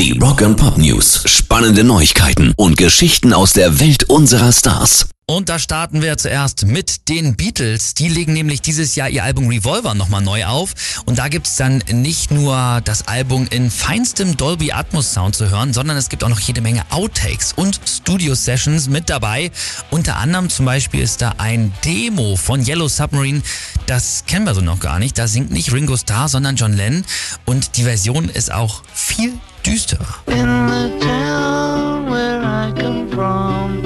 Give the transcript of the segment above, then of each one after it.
Die Rock and Pop News. Spannende Neuigkeiten und Geschichten aus der Welt unserer Stars. Und da starten wir zuerst mit den Beatles. Die legen nämlich dieses Jahr ihr Album Revolver nochmal neu auf. Und da gibt's dann nicht nur das Album in feinstem Dolby Atmos Sound zu hören, sondern es gibt auch noch jede Menge Outtakes und Studio Sessions mit dabei. Unter anderem zum Beispiel ist da ein Demo von Yellow Submarine. Das kennen wir so noch gar nicht. Da singt nicht Ringo Starr, sondern John Lennon. Und die Version ist auch viel düsterer. In the town where I come from,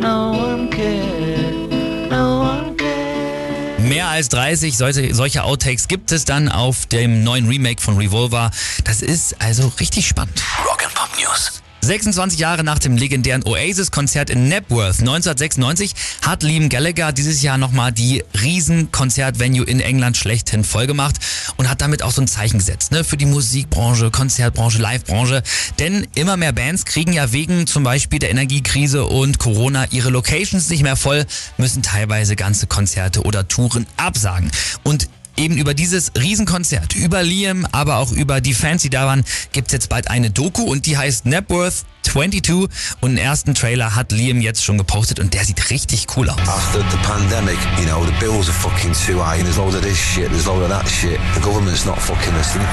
no one cared, no one cared. Mehr als 30 solche, solche Outtakes gibt es dann auf dem neuen Remake von Revolver. Das ist also richtig spannend. Rock and Pop News. 26 Jahre nach dem legendären Oasis-Konzert in Napworth 1996 hat Liam Gallagher dieses Jahr nochmal die riesen Konzertvenue in England schlechthin vollgemacht und hat damit auch so ein Zeichen gesetzt ne, für die Musikbranche, Konzertbranche, Livebranche. Denn immer mehr Bands kriegen ja wegen zum Beispiel der Energiekrise und Corona ihre Locations nicht mehr voll, müssen teilweise ganze Konzerte oder Touren absagen. Und Eben über dieses Riesenkonzert, über Liam, aber auch über die Fans, die da waren, gibt's jetzt bald eine Doku und die heißt Napworth 22 und den ersten Trailer hat Liam jetzt schon gepostet und der sieht richtig cool aus. After the pandemic, you know, the bills are fucking too high and there's loads of this shit, there's loads of that shit. The government's not fucking listening.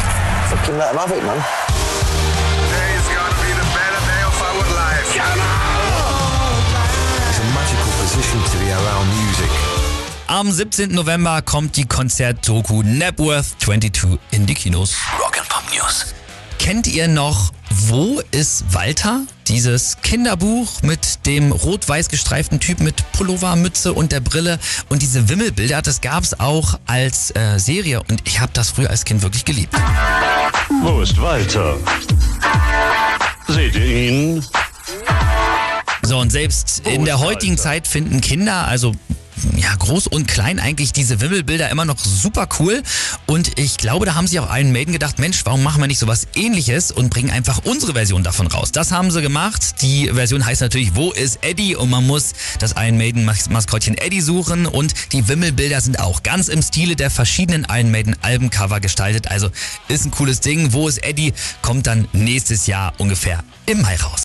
Fucking let them have it, man. Today's gonna be the better day of our life. It's a magical position to be around music. Am 17. November kommt die Konzert-Doku Napworth 22 in die Kinos. Rock and Pop News. Kennt ihr noch Wo ist Walter? Dieses Kinderbuch mit dem rot-weiß gestreiften Typ mit Pullover, Mütze und der Brille und diese Wimmelbilder, das gab's auch als äh, Serie und ich habe das früher als Kind wirklich geliebt. Wo ist Walter? Seht ihr ihn? So, und selbst in der heutigen Zeit finden Kinder, also ja, groß und klein eigentlich diese Wimmelbilder immer noch super cool. Und ich glaube, da haben sich auch Iron Maiden gedacht, Mensch, warum machen wir nicht sowas ähnliches und bringen einfach unsere Version davon raus. Das haben sie gemacht. Die Version heißt natürlich, wo ist Eddie? Und man muss das Iron Maiden Maskottchen Eddie suchen. Und die Wimmelbilder sind auch ganz im Stile der verschiedenen Iron Maiden Albencover gestaltet. Also ist ein cooles Ding. Wo ist Eddie? Kommt dann nächstes Jahr ungefähr im Mai raus.